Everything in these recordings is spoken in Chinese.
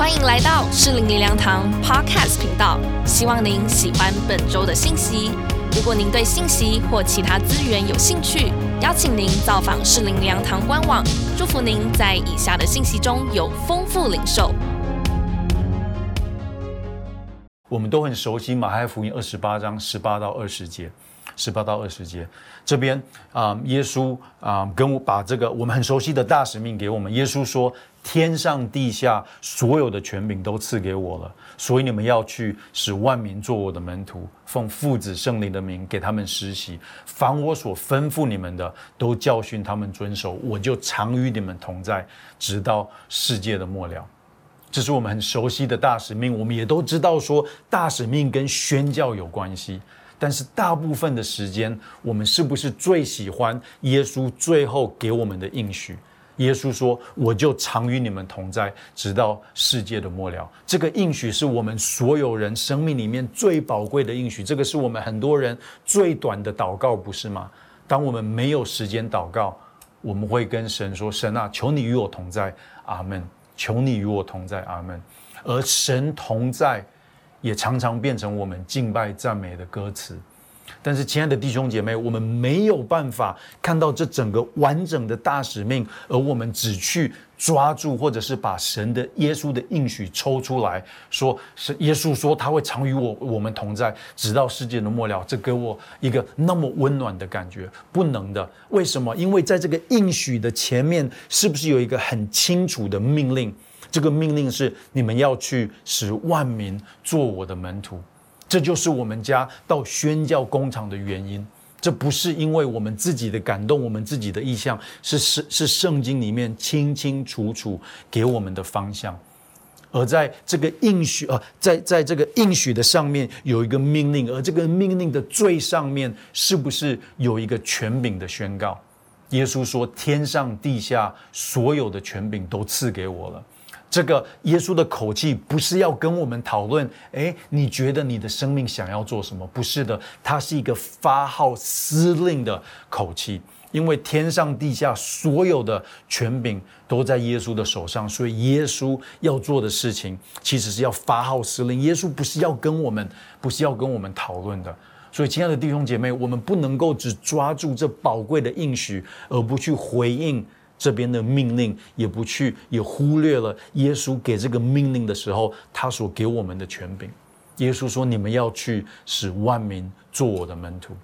欢迎来到适龄灵粮堂 Podcast 频道，希望您喜欢本周的信息。如果您对信息或其他资源有兴趣，邀请您造访适龄灵粮堂官网。祝福您在以下的信息中有丰富领受。我们都很熟悉马太福音二十八章十八到二十节，十八到二十节这边啊、耶稣啊、跟我把这个我们很熟悉的大使命给我们。耶稣说：“天上地下所有的权柄都赐给我了，所以你们要去，使万民做我的门徒，奉父子圣灵的名给他们施洗，凡我所吩咐你们的，都教训他们遵守，我就常与你们同在，直到世界的末了。”这是我们很熟悉的大使命，我们也都知道说大使命跟宣教有关系。但是大部分的时间，我们是不是最喜欢耶稣最后给我们的应许？耶稣说：“我就常与你们同在，直到世界的末了。”这个应许是我们所有人生命里面最宝贵的应许，这个是我们很多人最短的祷告，不是吗？当我们没有时间祷告，我们会跟神说：“神啊，求你与我同在。”阿门。求你与我同在，阿门。而神同在，也常常变成我们敬拜赞美的歌词。但是，亲爱的弟兄姐妹，我们没有办法看到这整个完整的大使命，而我们只去抓住，或者是把神的耶稣的应许抽出来说，是耶稣说他会常与我我们同在，直到世界的末了。这给我一个那么温暖的感觉，不能的。为什么？因为在这个应许的前面，是不是有一个很清楚的命令？这个命令是你们要去使万民做我的门徒。这就是我们家到宣教工厂的原因。这不是因为我们自己的感动，我们自己的意向，是是是圣经里面清清楚楚给我们的方向。而在这个应许，呃，在在这个应许的上面有一个命令，而这个命令的最上面是不是有一个权柄的宣告？耶稣说：“天上地下所有的权柄都赐给我了。”这个耶稣的口气不是要跟我们讨论，诶，你觉得你的生命想要做什么？不是的，它是一个发号施令的口气。因为天上地下所有的权柄都在耶稣的手上，所以耶稣要做的事情其实是要发号施令。耶稣不是要跟我们，不是要跟我们讨论的。所以，亲爱的弟兄姐妹，我们不能够只抓住这宝贵的应许，而不去回应这边的命令，也不去，也忽略了耶稣给这个命令的时候，他所给我们的权柄。耶稣说：“你们要去，使万民做我的门徒。”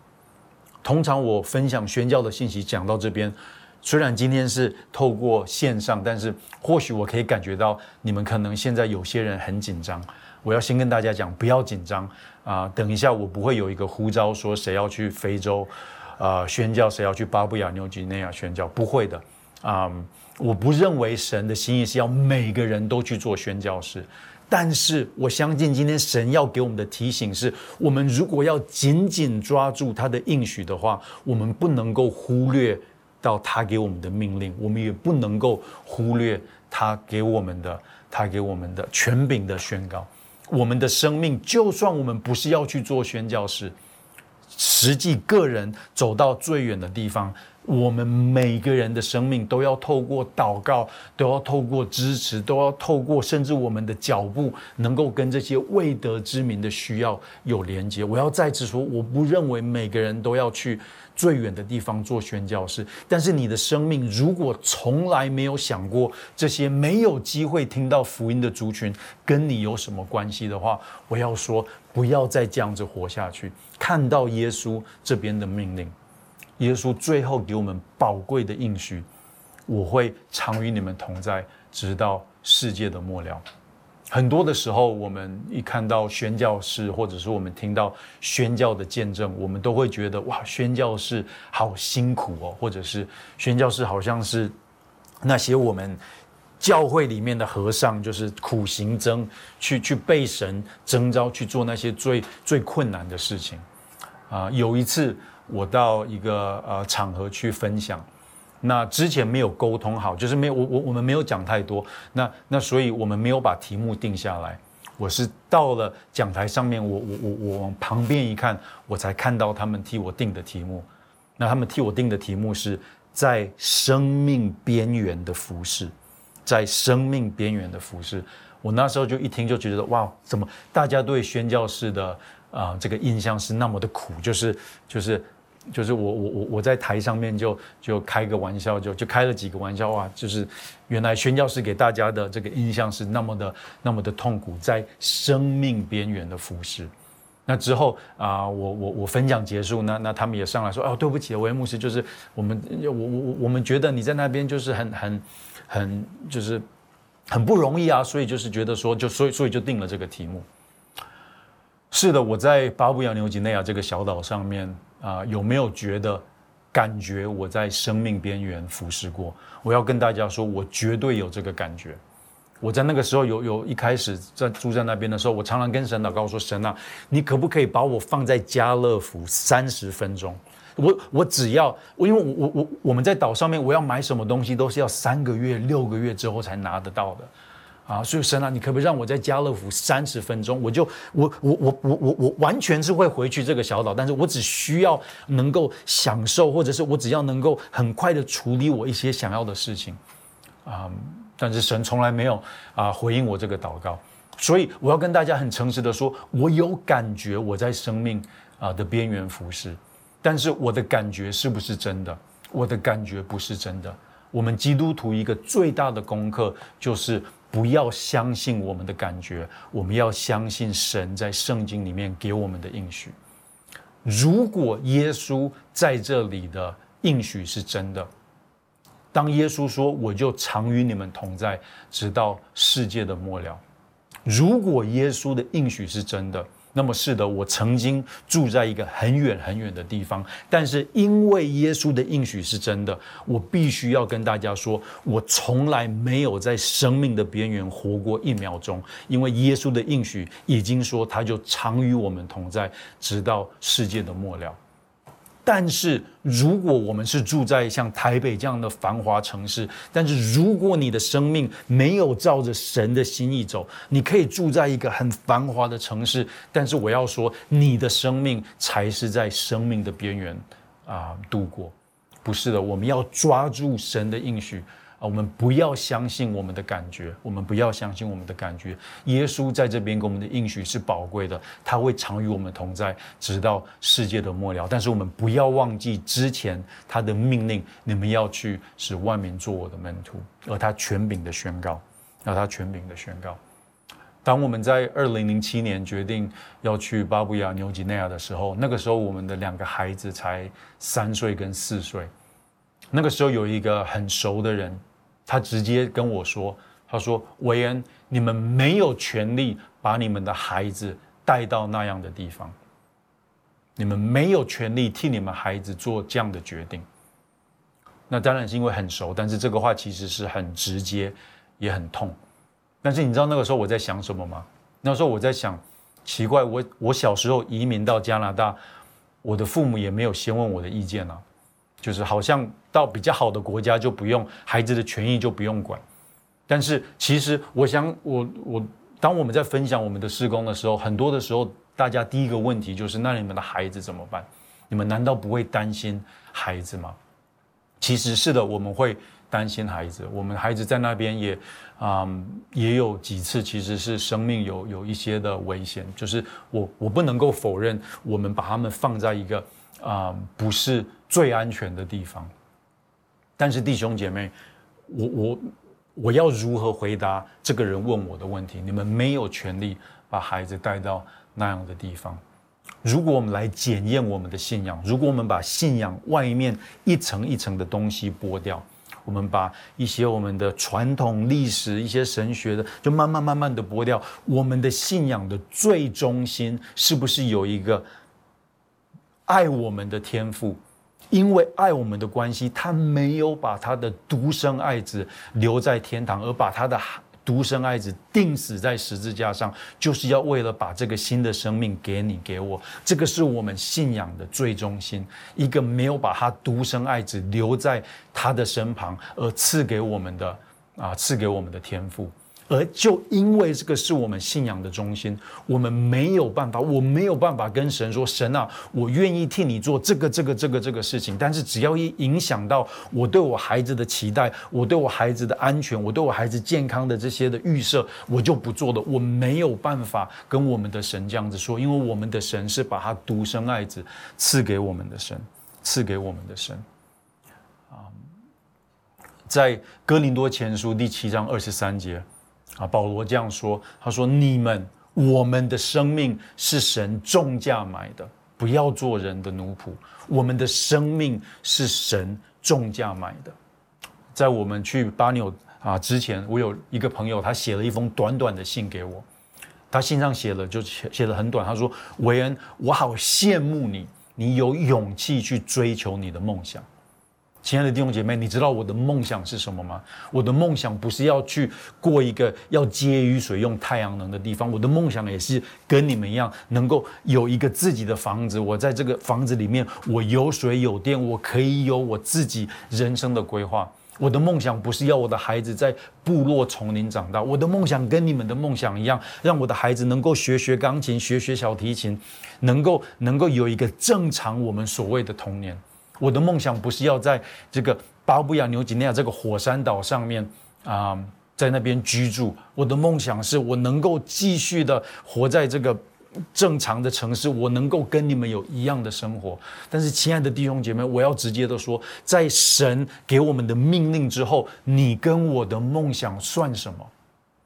通常我分享宣教的信息讲到这边，虽然今天是透过线上，但是或许我可以感觉到你们可能现在有些人很紧张。我要先跟大家讲，不要紧张啊！等一下我不会有一个呼召说谁要去非洲，呃，宣教，谁要去巴布亚纽几内亚宣教，不会的啊！我不认为神的心意是要每个人都去做宣教士。但是我相信，今天神要给我们的提醒是：我们如果要紧紧抓住他的应许的话，我们不能够忽略到他给我们的命令，我们也不能够忽略他给我们的他给我们的权柄的宣告。我们的生命，就算我们不是要去做宣教士，实际个人走到最远的地方。我们每个人的生命都要透过祷告，都要透过支持，都要透过甚至我们的脚步，能够跟这些未得之名的需要有连接。我要再次说，我不认为每个人都要去最远的地方做宣教士，但是你的生命如果从来没有想过这些没有机会听到福音的族群跟你有什么关系的话，我要说，不要再这样子活下去。看到耶稣这边的命令。耶稣最后给我们宝贵的应许：我会常与你们同在，直到世界的末了。很多的时候，我们一看到宣教士，或者是我们听到宣教的见证，我们都会觉得哇，宣教士好辛苦哦，或者是宣教士好像是那些我们教会里面的和尚，就是苦行僧，去去被神征召去做那些最最困难的事情啊。有一次。我到一个呃场合去分享，那之前没有沟通好，就是没有我我我们没有讲太多，那那所以我们没有把题目定下来。我是到了讲台上面，我我我我往旁边一看，我才看到他们替我定的题目。那他们替我定的题目是在生命边缘的服饰，在生命边缘的服饰。我那时候就一听就觉得哇，怎么大家对宣教士的啊这个印象是那么的苦，就是就是就是我我我我在台上面就就开个玩笑，就就开了几个玩笑哇，就是原来宣教士给大家的这个印象是那么的那么的痛苦，在生命边缘的服侍。那之后啊，我我我分享结束，那那他们也上来说，哦，对不起，维牧师，就是我们我我我们觉得你在那边就是很很很就是很不容易啊，所以就是觉得说，就所以所以就定了这个题目。是的，我在巴布亚纽几内亚这个小岛上面啊，有没有觉得感觉我在生命边缘服侍过？我要跟大家说，我绝对有这个感觉。我在那个时候有有一开始在住在那边的时候，我常常跟神祷告说：“神啊，你可不可以把我放在家乐福三十分钟？我我只要因为我我我我们在岛上面，我要买什么东西都是要三个月六个月之后才拿得到的啊！所以神啊，你可不可以让我在家乐福三十分钟？我就我我我我我我完全是会回去这个小岛，但是我只需要能够享受，或者是我只要能够很快的处理我一些想要的事情啊。”但是神从来没有啊回应我这个祷告，所以我要跟大家很诚实的说，我有感觉我在生命啊的边缘服侍，但是我的感觉是不是真的？我的感觉不是真的。我们基督徒一个最大的功课就是不要相信我们的感觉，我们要相信神在圣经里面给我们的应许。如果耶稣在这里的应许是真的。当耶稣说：“我就常与你们同在，直到世界的末了。”如果耶稣的应许是真的，那么是的，我曾经住在一个很远很远的地方，但是因为耶稣的应许是真的，我必须要跟大家说，我从来没有在生命的边缘活过一秒钟，因为耶稣的应许已经说，他就常与我们同在，直到世界的末了。但是，如果我们是住在像台北这样的繁华城市，但是如果你的生命没有照着神的心意走，你可以住在一个很繁华的城市，但是我要说，你的生命才是在生命的边缘啊度过。不是的，我们要抓住神的应许。啊，我们不要相信我们的感觉，我们不要相信我们的感觉。耶稣在这边给我们的应许是宝贵的，他会常与我们同在，直到世界的末了。但是我们不要忘记之前他的命令：你们要去使万民做我的门徒。而他权柄的宣告，而他权柄的宣告。当我们在二零零七年决定要去巴布亚纽几内亚的时候，那个时候我们的两个孩子才三岁跟四岁。那个时候有一个很熟的人。他直接跟我说：“他说，韦恩，你们没有权利把你们的孩子带到那样的地方，你们没有权利替你们孩子做这样的决定。那当然是因为很熟，但是这个话其实是很直接，也很痛。但是你知道那个时候我在想什么吗？那时候我在想，奇怪，我我小时候移民到加拿大，我的父母也没有先问我的意见啊。”就是好像到比较好的国家就不用孩子的权益就不用管，但是其实我想我我当我们在分享我们的施工的时候，很多的时候大家第一个问题就是那你们的孩子怎么办？你们难道不会担心孩子吗？其实是的，我们会担心孩子。我们孩子在那边也啊也有几次其实是生命有有一些的危险，就是我我不能够否认，我们把他们放在一个啊不是。最安全的地方，但是弟兄姐妹，我我我要如何回答这个人问我的问题？你们没有权利把孩子带到那样的地方。如果我们来检验我们的信仰，如果我们把信仰外面一层一层的东西剥掉，我们把一些我们的传统历史、一些神学的，就慢慢慢慢的剥掉，我们的信仰的最中心是不是有一个爱我们的天赋？因为爱我们的关系，他没有把他的独生爱子留在天堂，而把他的独生爱子钉死在十字架上，就是要为了把这个新的生命给你给我。这个是我们信仰的最中心。一个没有把他独生爱子留在他的身旁，而赐给我们的啊，赐给我们的天赋。而就因为这个是我们信仰的中心，我们没有办法，我没有办法跟神说：“神啊，我愿意替你做这个、这个、这个、这个事情。”但是只要一影响到我对我孩子的期待，我对我孩子的安全，我对我孩子健康的这些的预设，我就不做的。我没有办法跟我们的神这样子说，因为我们的神是把他独生爱子赐给我们的神，赐给我们的神。啊，在哥林多前书第七章二十三节。啊，保罗这样说：“他说，你们我们的生命是神重价买的，不要做人的奴仆。我们的生命是神重价买的。在我们去巴纽啊之前，我有一个朋友，他写了一封短短的信给我。他信上写了，就写写的很短。他说：韦恩，我好羡慕你，你有勇气去追求你的梦想。”亲爱的弟兄姐妹，你知道我的梦想是什么吗？我的梦想不是要去过一个要接雨水、用太阳能的地方。我的梦想也是跟你们一样，能够有一个自己的房子。我在这个房子里面，我有水有电，我可以有我自己人生的规划。我的梦想不是要我的孩子在部落丛林长大。我的梦想跟你们的梦想一样，让我的孩子能够学学钢琴、学学小提琴，能够能够有一个正常我们所谓的童年。我的梦想不是要在这个巴布亚纽几内亚这个火山岛上面啊，在那边居住。我的梦想是我能够继续的活在这个正常的城市，我能够跟你们有一样的生活。但是，亲爱的弟兄姐妹，我要直接的说，在神给我们的命令之后，你跟我的梦想算什么？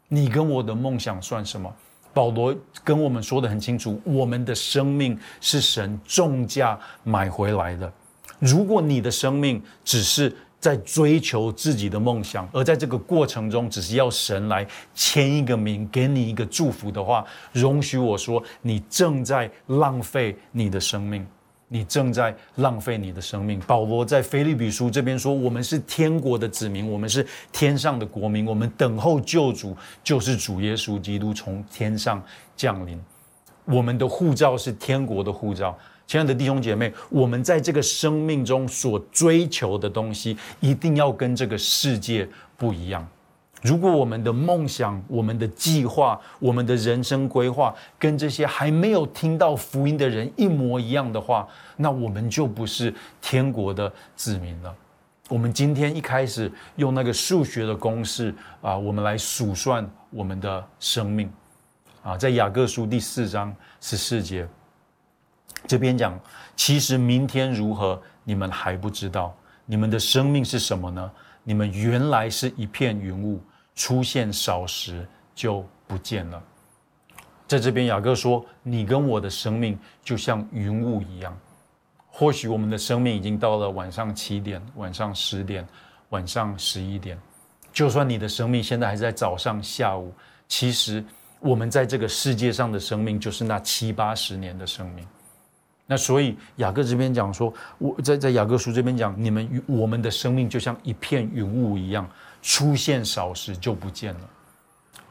你跟我的梦想算什么？保罗跟我们说的很清楚，我们的生命是神重价买回来的。如果你的生命只是在追求自己的梦想，而在这个过程中只是要神来签一个名，给你一个祝福的话，容许我说，你正在浪费你的生命，你正在浪费你的生命。保罗在腓立比书这边说，我们是天国的子民，我们是天上的国民，我们等候救主，就是主耶稣基督从天上降临，我们的护照是天国的护照。亲爱的弟兄姐妹，我们在这个生命中所追求的东西，一定要跟这个世界不一样。如果我们的梦想、我们的计划、我们的人生规划跟这些还没有听到福音的人一模一样的话，那我们就不是天国的子民了。我们今天一开始用那个数学的公式啊，我们来数算我们的生命啊，在雅各书第四章十四节。这边讲，其实明天如何，你们还不知道。你们的生命是什么呢？你们原来是一片云雾，出现少时就不见了。在这边，雅各说：“你跟我的生命就像云雾一样。或许我们的生命已经到了晚上七点、晚上十点、晚上十一点。就算你的生命现在还在早上、下午，其实我们在这个世界上的生命就是那七八十年的生命。”那所以雅各这边讲说，我在在雅各书这边讲，你们与我们的生命就像一片云雾一样，出现少时就不见了。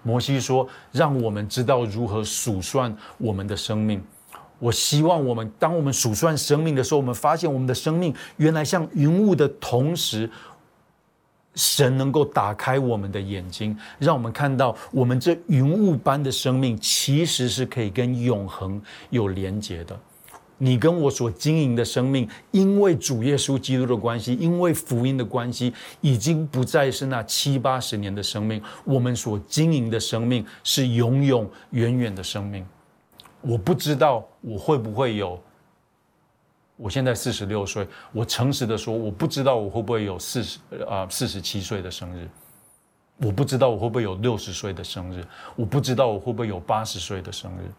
摩西说，让我们知道如何数算我们的生命。我希望我们当我们数算生命的时候，我们发现我们的生命原来像云雾的同时，神能够打开我们的眼睛，让我们看到我们这云雾般的生命其实是可以跟永恒有连结的。你跟我所经营的生命，因为主耶稣基督的关系，因为福音的关系，已经不再是那七八十年的生命。我们所经营的生命是永永远远的生命。我不知道我会不会有。我现在四十六岁，我诚实的说，我不知道我会不会有四十啊四十七岁的生日。我不知道我会不会有六十岁的生日。我不知道我会不会有八十岁的生日。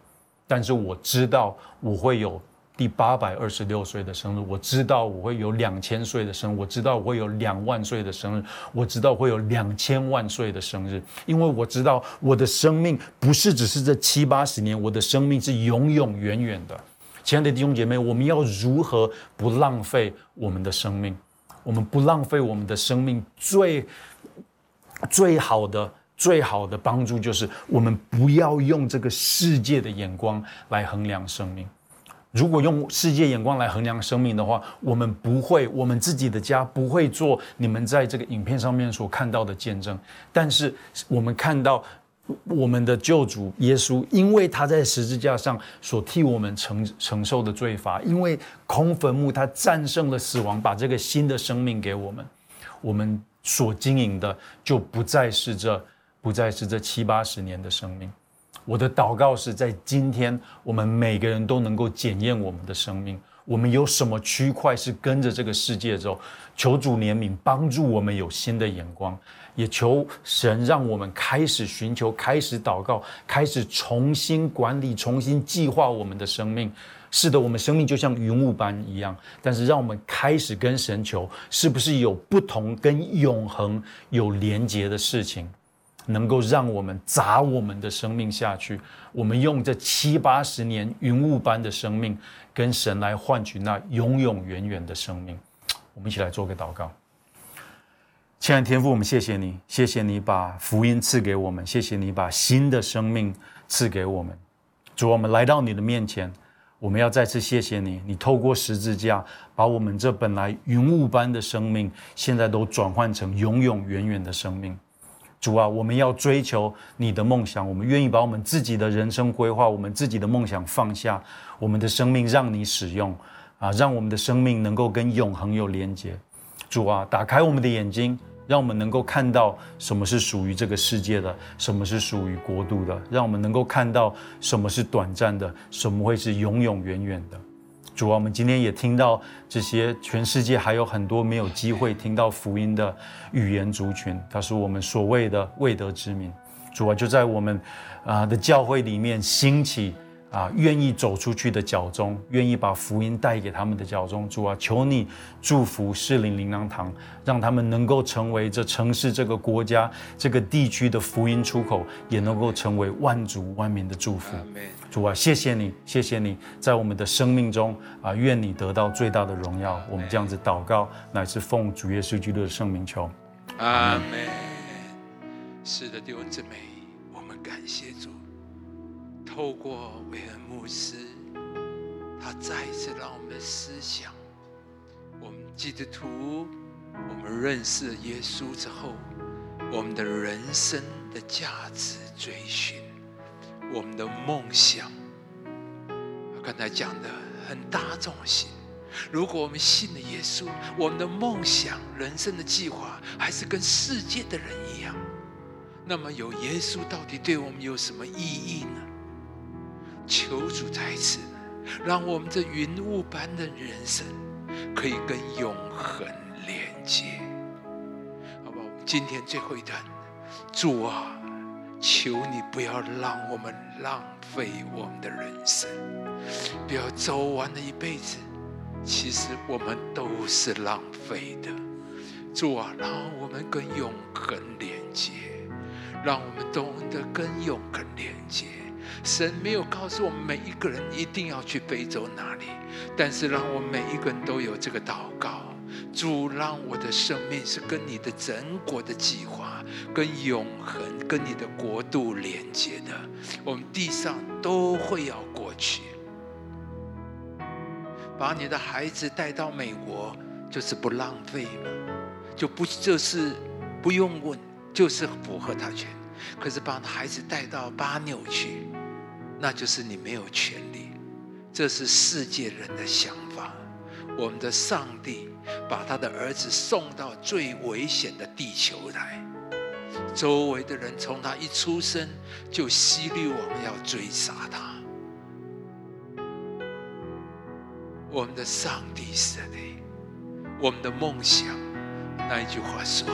但是我知道我会有。第八百二十六岁的生日，我知道我会有两千岁的生日，我知道我会有两万岁的生日，我知道会有两千万岁的生日，因为我知道我的生命不是只是这七八十年，我的生命是永永远远的。亲爱的弟兄姐妹，我们要如何不浪费我们的生命？我们不浪费我们的生命，最最好的、最好的帮助就是我们不要用这个世界的眼光来衡量生命。如果用世界眼光来衡量生命的话，我们不会，我们自己的家不会做你们在这个影片上面所看到的见证。但是我们看到我们的救主耶稣，因为他在十字架上所替我们承承受的罪罚，因为空坟墓他战胜了死亡，把这个新的生命给我们，我们所经营的就不再是这不再是这七八十年的生命。我的祷告是在今天，我们每个人都能够检验我们的生命，我们有什么区块是跟着这个世界走？求主怜悯，帮助我们有新的眼光。也求神让我们开始寻求，开始祷告，开始重新管理、重新计划我们的生命。是的，我们生命就像云雾般一样，但是让我们开始跟神求，是不是有不同跟永恒有连结的事情，能够让我们砸我们的生命下去？我们用这七八十年云雾般的生命，跟神来换取那永永远远的生命。我们一起来做个祷告。亲爱的天父，我们谢谢你，谢谢你把福音赐给我们，谢谢你把新的生命赐给我们。主，我们来到你的面前，我们要再次谢谢你。你透过十字架，把我们这本来云雾般的生命，现在都转换成永永远远的生命。主啊，我们要追求你的梦想，我们愿意把我们自己的人生规划、我们自己的梦想放下，我们的生命让你使用啊，让我们的生命能够跟永恒有连接。主啊，打开我们的眼睛。让我们能够看到什么是属于这个世界的，什么是属于国度的；让我们能够看到什么是短暂的，什么会是永永远远的。主啊，我们今天也听到这些，全世界还有很多没有机会听到福音的语言族群，他是我们所谓的未得之民。主啊，就在我们啊的教会里面兴起。啊，愿意走出去的脚中，愿意把福音带给他们的脚中，主啊，求你祝福士林灵粮堂，让他们能够成为这城市、这个国家、这个地区的福音出口，也能够成为万族万民的祝福。主啊，谢谢你，谢谢你在我们的生命中啊，愿你得到最大的荣耀。我们这样子祷告，乃是奉主耶稣基督的圣名求。阿门。是的，弟兄姊妹，我们感谢主。透过韦恩牧师，他再一次让我们思想：我们基督徒，我们认识耶稣之后，我们的人生的价值追寻，我们的梦想。刚才讲的很大众性。如果我们信了耶稣，我们的梦想、人生的计划还是跟世界的人一样，那么有耶稣到底对我们有什么意义呢？求主在此，让我们这云雾般的人生可以跟永恒连接，好吧？我们今天最后一段，主啊，求你不要让我们浪费我们的人生，不要走完了一辈子，其实我们都是浪费的。主啊，让我们跟永恒连接，让我们懂得跟永恒连接。神没有告诉我们每一个人一定要去非洲哪里，但是让我们每一个人都有这个祷告：主，让我的生命是跟你的整国的计划、跟永恒、跟你的国度连接的。我们地上都会要过去，把你的孩子带到美国，就是不浪费吗？就不就是不用问，就是符合他权。可是把孩子带到巴纽去。那就是你没有权利，这是世界人的想法。我们的上帝把他的儿子送到最危险的地球来，周围的人从他一出生就犀利我们要追杀他。我们的上帝是谁，我们的梦想，那一句话说，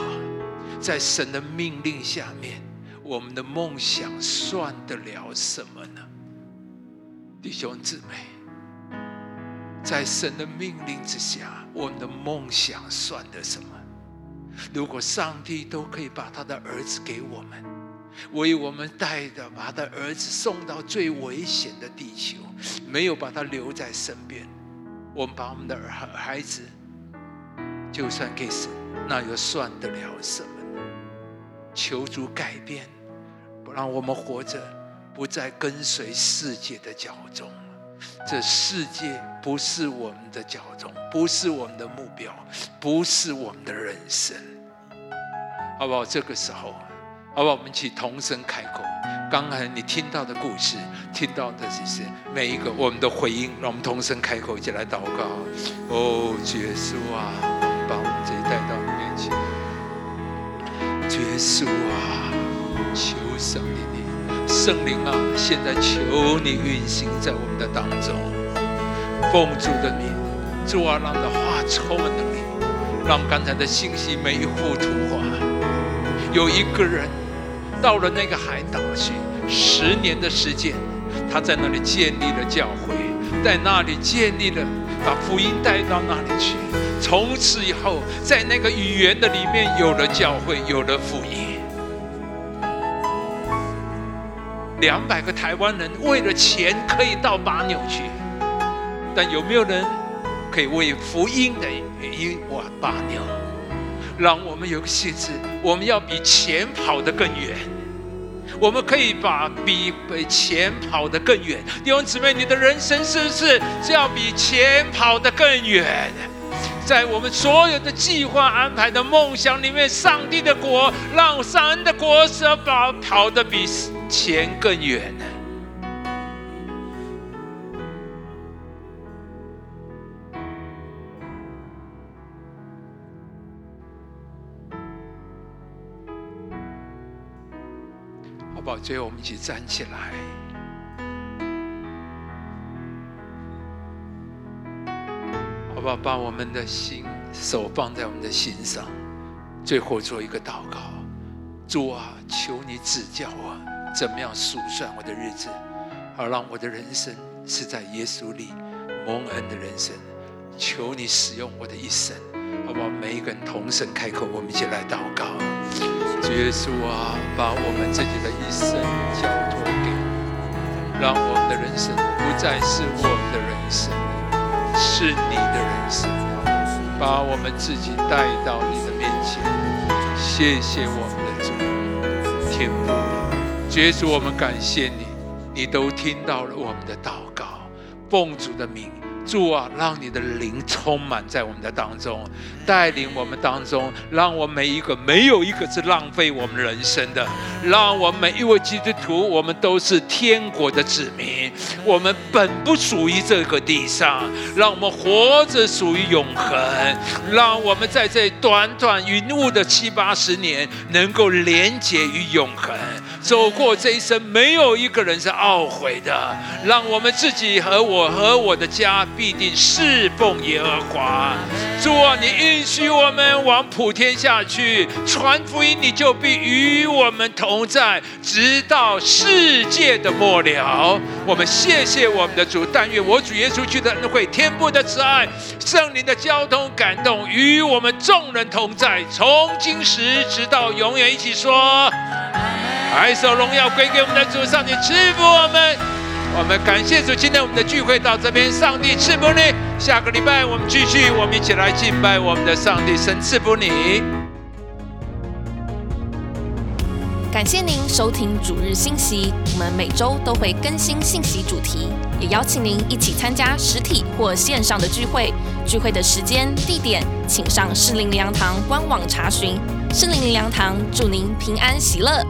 在神的命令下面，我们的梦想算得了什么呢？弟兄姊妹，在神的命令之下，我们的梦想算得什么？如果上帝都可以把他的儿子给我们，为我们带的，把他的儿子送到最危险的地球，没有把他留在身边，我们把我们的孩孩子，就算给神，那又算得了什么呢？求主改变，让我们活着。不再跟随世界的脚中，这世界不是我们的脚中，不是我们的目标，不是我们的人生，好不好？这个时候，好不好，我们一起同声开口。刚才你听到的故事，听到的这些每一个我们的回应，让我们同声开口，一起来祷告。哦，耶稣啊，把我们这一带到你面前。耶稣啊，求圣灵你圣灵啊，现在求你运行在我们的当中。奉主的名，主啊，让的话充满能力，让刚才的信息每一幅图画，有一个人。到了那个海岛去，十年的时间，他在那里建立了教会，在那里建立了，把福音带到那里去。从此以后，在那个语言的里面有了教会，有了福音。两百个台湾人为了钱可以到巴纽去，但有没有人可以为福音的原因往巴纽？让我们有个信志，我们要比钱跑得更远。我们可以把比比钱跑得更远。弟兄姊妹，你的人生是不是是要比钱跑得更远？在我们所有的计划安排的梦想里面，上帝的国，让上恩的国是跑跑得比钱更远。好不好最后，我们一起站起来，好不好？把我们的心手放在我们的心上，最后做一个祷告：主啊，求你指教我，怎么样数算我的日子，好让我的人生是在耶稣里蒙恩的人生。求你使用我的一生，好不好？每一个人同声开口，我们一起来祷告。耶稣啊，把我们自己的一生交托给你，让我们的人生不再是我们的人生，是你的人生。把我们自己带到你的面前，谢谢我们的主，天父，耶稣，我们感谢你，你都听到了我们的祷告，奉主的名。主啊，让你的灵充满在我们的当中，带领我们当中，让我们每一个没有一个是浪费我们人生的，让我们每一位基督徒，我们都是天国的子民，我们本不属于这个地上，让我们活着属于永恒，让我们在这短短云雾的七八十年，能够连接于永恒。走过这一生，没有一个人是懊悔的。让我们自己和我和我的家必定侍奉耶和华。主啊，你允许我们往普天下去传福音，你就必与我们同在，直到世界的末了。我们谢谢我们的主，但愿我主耶稣基督的恩惠、天父的慈爱、圣灵的交通感动，与我们众人同在，从今时直到永远。一起说。爱手荣耀归给我们的主，上帝赐福我们。我们感谢主，今天我们的聚会到这边，上帝赐福你。下个礼拜我们继续，我们一起来敬拜我们的上帝，神赐福你。感谢您收听主日信息，我们每周都会更新信息主题，也邀请您一起参加实体或线上的聚会。聚会的时间、地点，请上适灵良堂官网查询。适灵良堂祝您平安喜乐。